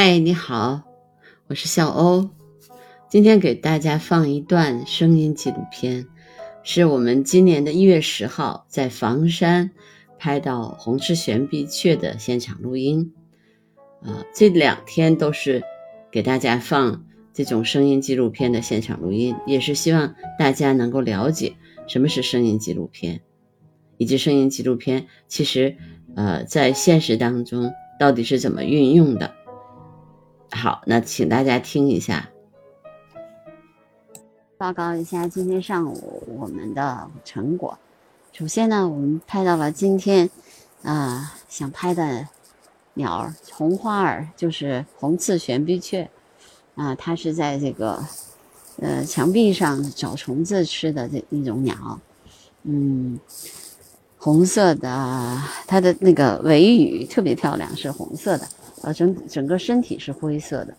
嗨，你好，我是小欧。今天给大家放一段声音纪录片，是我们今年的一月十号在房山拍到红翅玄臂雀的现场录音。啊，这两天都是给大家放这种声音纪录片的现场录音，也是希望大家能够了解什么是声音纪录片，以及声音纪录片其实呃在现实当中到底是怎么运用的。好，那请大家听一下。报告一下今天上午我们的成果。首先呢，我们拍到了今天啊想拍的鸟儿红花儿，就是红刺玄臂雀啊，它是在这个呃墙壁上找虫子吃的这一种鸟。嗯，红色的，它的那个尾羽特别漂亮，是红色的。呃，整整个身体是灰色的，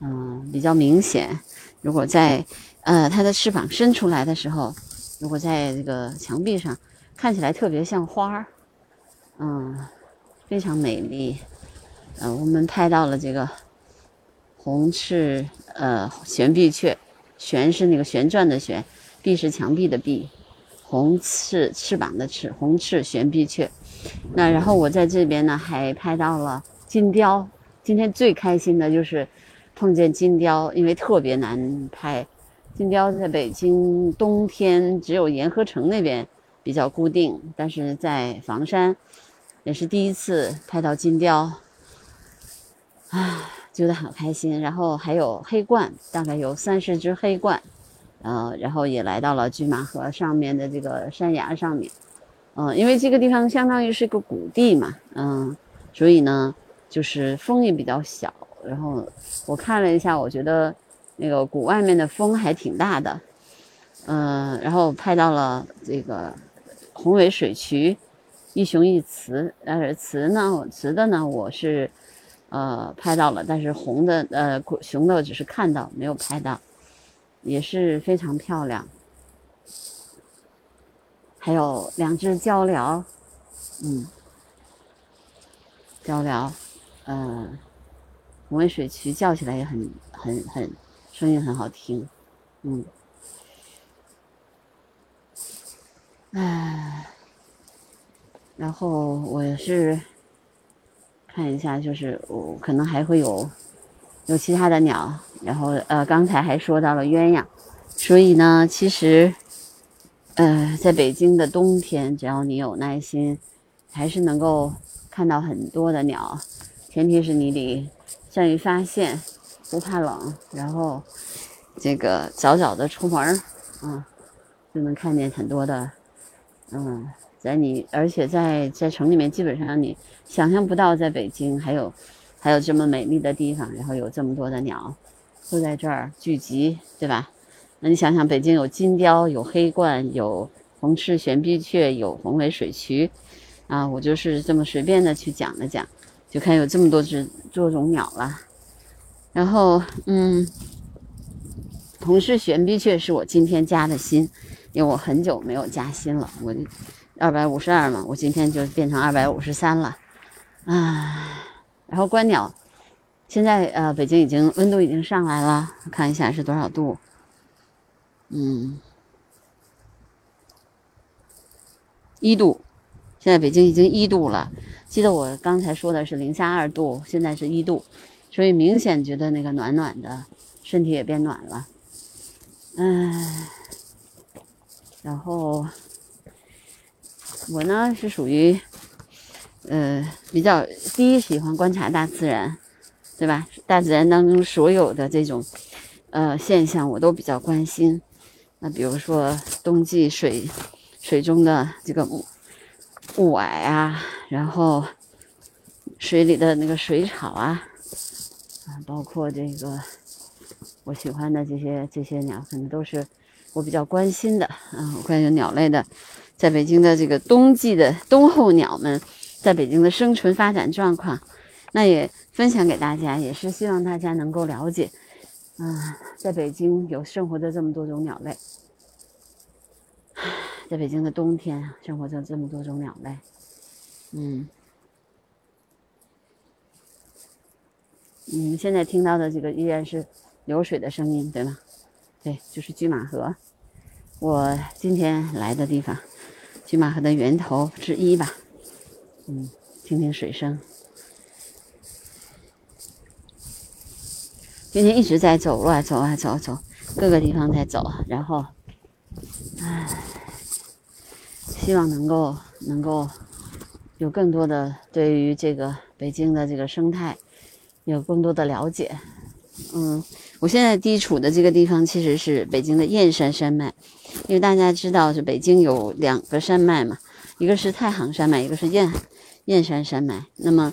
嗯，比较明显。如果在呃它的翅膀伸出来的时候，如果在这个墙壁上，看起来特别像花儿，嗯，非常美丽。呃，我们拍到了这个红翅呃悬臂雀，旋是那个旋转的旋，臂是墙壁的臂，红翅翅膀的翅，红翅悬臂雀。那然后我在这边呢还拍到了。金雕，今天最开心的就是碰见金雕，因为特别难拍。金雕在北京冬天只有沿河城那边比较固定，但是在房山也是第一次拍到金雕，啊，觉得很开心。然后还有黑鹳，大概有三十只黑鹳，呃，然后也来到了拒马河上面的这个山崖上面，嗯，因为这个地方相当于是个谷地嘛，嗯，所以呢。就是风也比较小，然后我看了一下，我觉得那个谷外面的风还挺大的，嗯，然后拍到了这个红尾水渠，一雄一雌，但是雌呢，雌的呢我是呃拍到了，但是红的呃雄的只是看到没有拍到，也是非常漂亮，还有两只鹪鹩，嗯，鹪鹩。嗯，红尾水渠叫起来也很很很，声音很好听，嗯，哎，然后我是看一下，就是我可能还会有有其他的鸟，然后呃，刚才还说到了鸳鸯，所以呢，其实呃，在北京的冬天，只要你有耐心，还是能够看到很多的鸟。前提是你得善于发现，不怕冷，然后这个早早的出门儿，嗯，就能看见很多的，嗯，在你而且在在城里面，基本上你想象不到，在北京还有还有这么美丽的地方，然后有这么多的鸟都在这儿聚集，对吧？那你想想，北京有金雕，有黑鹳，有红翅玄臂雀，有红尾水渠，啊，我就是这么随便的去讲了讲。就看有这么多只多种鸟了，然后嗯，同是玄臂雀是我今天加的新，因为我很久没有加新了，我二百五十二嘛，我今天就变成二百五十三了，啊，然后观鸟，现在呃北京已经温度已经上来了，看一下是多少度，嗯，一度，现在北京已经一度了。记得我刚才说的是零下二度，现在是一度，所以明显觉得那个暖暖的，身体也变暖了。唉，然后我呢是属于，呃，比较第一喜欢观察大自然，对吧？大自然当中所有的这种呃现象我都比较关心。那比如说冬季水水中的这个雾霭啊。然后，水里的那个水草啊，啊，包括这个我喜欢的这些这些鸟，可能都是我比较关心的啊。关于鸟类的，在北京的这个冬季的冬候鸟们，在北京的生存发展状况，那也分享给大家，也是希望大家能够了解，啊，在北京有生活的这么多种鸟类，在北京的冬天生活着这么多种鸟类。嗯，你们现在听到的这个依然是流水的声音，对吗？对，就是拒马河，我今天来的地方，拒马河的源头之一吧。嗯，听听水声。今天一直在走啊，走啊走走，各个地方在走，然后，唉，希望能够能够有更多的对于这个北京的这个生态有更多的了解。嗯，我现在地处的这个地方其实是北京的燕山山脉，因为大家知道是北京有两个山脉嘛，一个是太行山脉，一个是燕燕山山脉。那么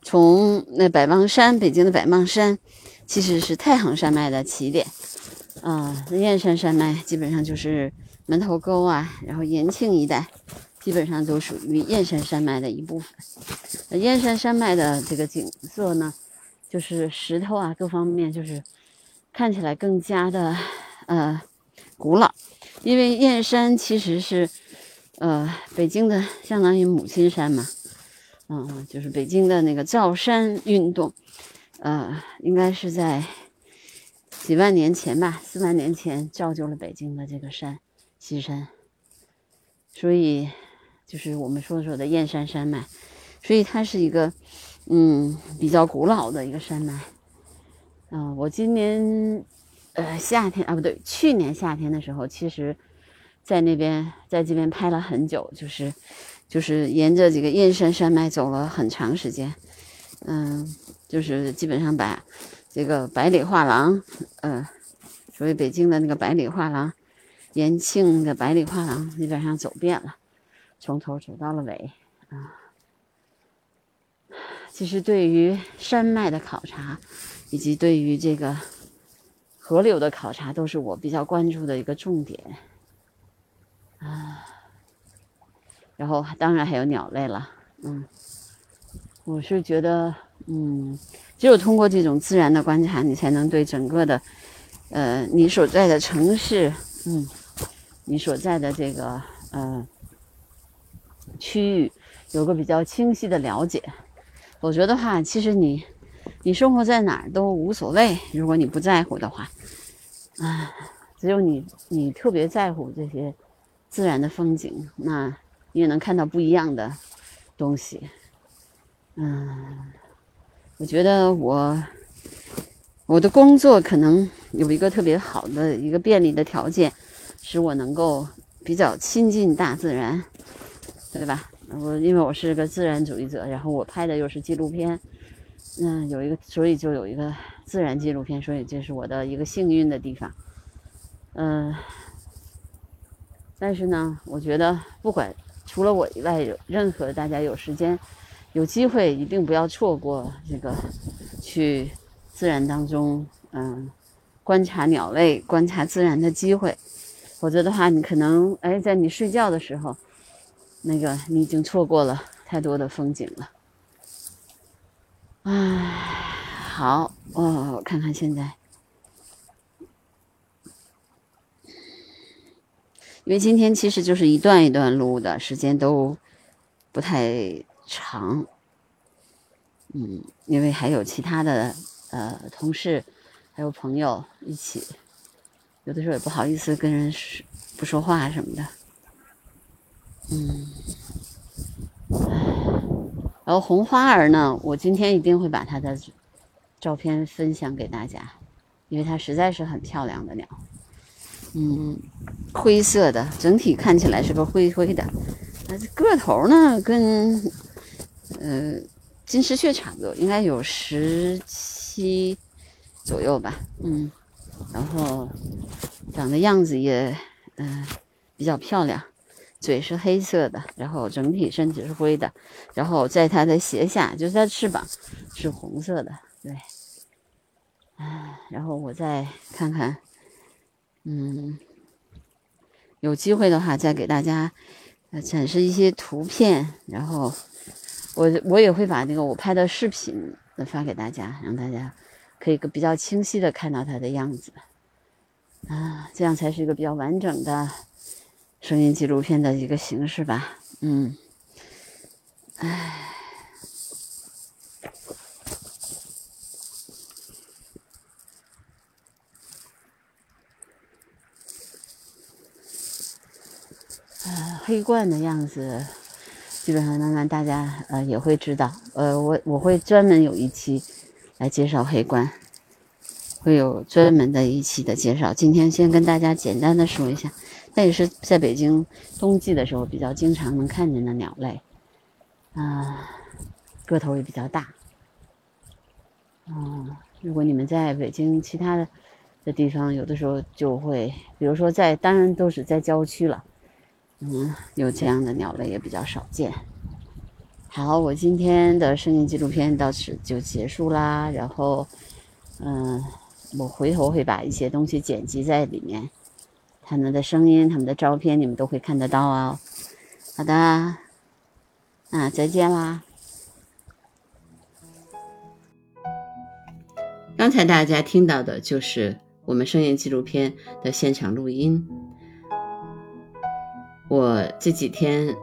从那百望山，北京的百望山。其实是太行山脉的起点，啊，燕山山脉基本上就是门头沟啊，然后延庆一带，基本上都属于燕山山脉的一部分。燕山山脉的这个景色呢，就是石头啊，各方面就是看起来更加的呃古老，因为燕山其实是呃北京的相当于母亲山嘛，嗯，就是北京的那个造山运动。呃，应该是在几万年前吧，四万年前造就了北京的这个山西山，所以就是我们说说的燕山山脉，所以它是一个嗯比较古老的一个山脉。嗯，我今年呃夏天啊不对，去年夏天的时候，其实在那边在这边拍了很久，就是就是沿着这个燕山山脉走了很长时间，嗯。就是基本上把这个百里画廊，呃，所谓北京的那个百里画廊，延庆的百里画廊，基本上走遍了，从头走到了尾啊。其实对于山脉的考察，以及对于这个河流的考察，都是我比较关注的一个重点啊。然后当然还有鸟类了，嗯，我是觉得。嗯，只有通过这种自然的观察，你才能对整个的，呃，你所在的城市，嗯，你所在的这个呃区域，有个比较清晰的了解。否则的话，其实你你生活在哪儿都无所谓。如果你不在乎的话，啊，只有你你特别在乎这些自然的风景，那你也能看到不一样的东西。嗯。我觉得我我的工作可能有一个特别好的一个便利的条件，使我能够比较亲近大自然，对吧？我因为我是个自然主义者，然后我拍的又是纪录片，嗯，有一个，所以就有一个自然纪录片，所以这是我的一个幸运的地方。嗯，但是呢，我觉得不管除了我以外，有任何大家有时间。有机会一定不要错过这个去自然当中，嗯，观察鸟类、观察自然的机会，否则的话，你可能哎，在你睡觉的时候，那个你已经错过了太多的风景了。唉，好，我看看现在，因为今天其实就是一段一段录的，时间都不太。长，嗯，因为还有其他的呃同事，还有朋友一起，有的时候也不好意思跟人说不说话什么的，嗯，然后红花儿呢，我今天一定会把它的照片分享给大家，因为它实在是很漂亮的鸟，嗯，灰色的，整体看起来是个灰灰的，那个头呢跟。呃，金丝雀差不多，应该有十七左右吧，嗯，然后长的样子也，嗯，比较漂亮，嘴是黑色的，然后整体身体是灰的，然后在它的斜下，就是它翅膀是红色的，对，哎，然后我再看看，嗯，有机会的话再给大家展示一些图片，然后。我我也会把那个我拍的视频发给大家，让大家可以个比较清晰的看到它的样子。啊，这样才是一个比较完整的声音纪录片的一个形式吧。嗯，唉。黑罐的样子，基本上慢慢大家呃也会知道。呃，我我会专门有一期来介绍黑冠，会有专门的一期的介绍。今天先跟大家简单的说一下，那也是在北京冬季的时候比较经常能看见的鸟类，啊，个头也比较大。嗯，如果你们在北京其他的的地方，有的时候就会，比如说在，当然都是在郊区了，嗯，有这样的鸟类也比较少见。好，我今天的声音纪录片到此就结束啦。然后，嗯，我回头会把一些东西剪辑在里面，他们的声音、他们的照片，你们都会看得到哦。好的，啊，再见啦。刚才大家听到的就是我们声音纪录片的现场录音。我这几天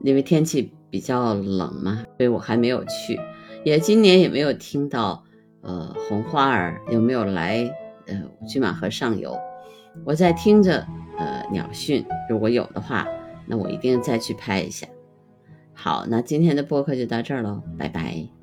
因为天气比较冷嘛，所以我还没有去，也今年也没有听到呃红花儿有没有来呃拒马河上游。我在听着呃鸟讯，如果有的话，那我一定再去拍一下。好，那今天的播客就到这儿喽，拜拜。